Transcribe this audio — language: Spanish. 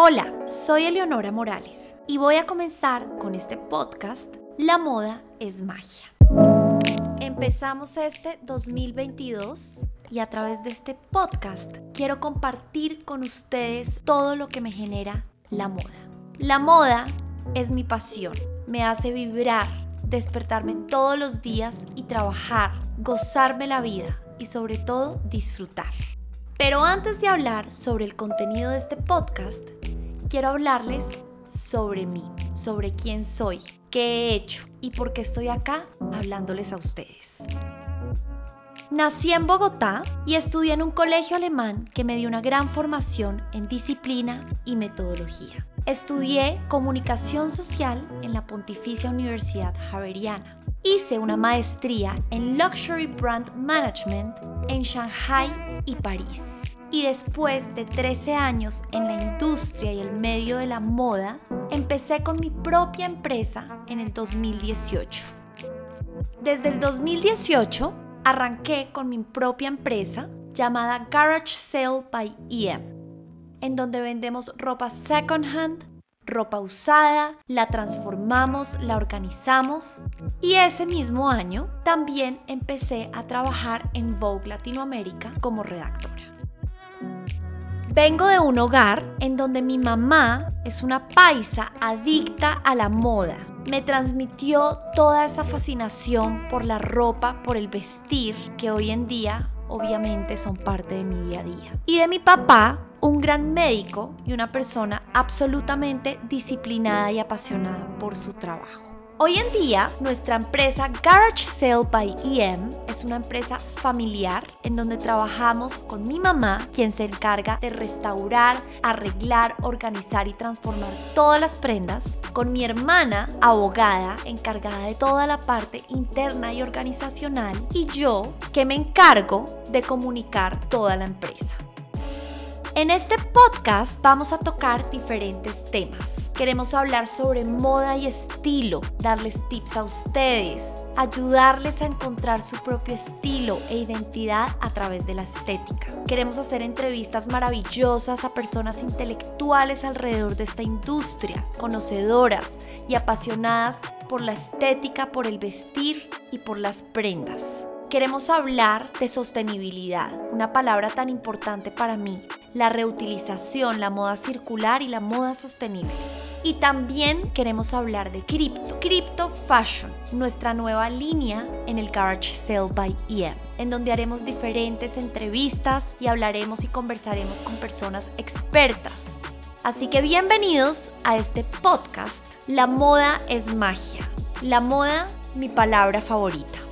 Hola, soy Eleonora Morales y voy a comenzar con este podcast La moda es magia. Empezamos este 2022 y a través de este podcast quiero compartir con ustedes todo lo que me genera la moda. La moda es mi pasión, me hace vibrar, despertarme todos los días y trabajar, gozarme la vida y sobre todo disfrutar. Pero antes de hablar sobre el contenido de este podcast, quiero hablarles sobre mí, sobre quién soy, qué he hecho y por qué estoy acá hablándoles a ustedes. Nací en Bogotá y estudié en un colegio alemán que me dio una gran formación en disciplina y metodología. Estudié comunicación social en la Pontificia Universidad Javeriana. Hice una maestría en Luxury Brand Management en Shanghai y París y después de 13 años en la industria y el medio de la moda, empecé con mi propia empresa en el 2018. Desde el 2018 arranqué con mi propia empresa llamada Garage Sale by EM, en donde vendemos ropa second hand, ropa usada, la transformamos, la organizamos y ese mismo año también empecé a trabajar en Vogue Latinoamérica como redactora. Vengo de un hogar en donde mi mamá es una paisa adicta a la moda. Me transmitió toda esa fascinación por la ropa, por el vestir, que hoy en día obviamente son parte de mi día a día. Y de mi papá, un gran médico y una persona absolutamente disciplinada y apasionada por su trabajo. Hoy en día, nuestra empresa Garage Sale by EM es una empresa familiar en donde trabajamos con mi mamá, quien se encarga de restaurar, arreglar, organizar y transformar todas las prendas, con mi hermana, abogada, encargada de toda la parte interna y organizacional, y yo, que me encargo de comunicar toda la empresa. En este podcast vamos a tocar diferentes temas. Queremos hablar sobre moda y estilo, darles tips a ustedes, ayudarles a encontrar su propio estilo e identidad a través de la estética. Queremos hacer entrevistas maravillosas a personas intelectuales alrededor de esta industria, conocedoras y apasionadas por la estética, por el vestir y por las prendas. Queremos hablar de sostenibilidad, una palabra tan importante para mí, la reutilización, la moda circular y la moda sostenible. Y también queremos hablar de cripto, Crypto Fashion, nuestra nueva línea en el Garage Sale by EM, en donde haremos diferentes entrevistas y hablaremos y conversaremos con personas expertas. Así que bienvenidos a este podcast. La moda es magia. La moda, mi palabra favorita.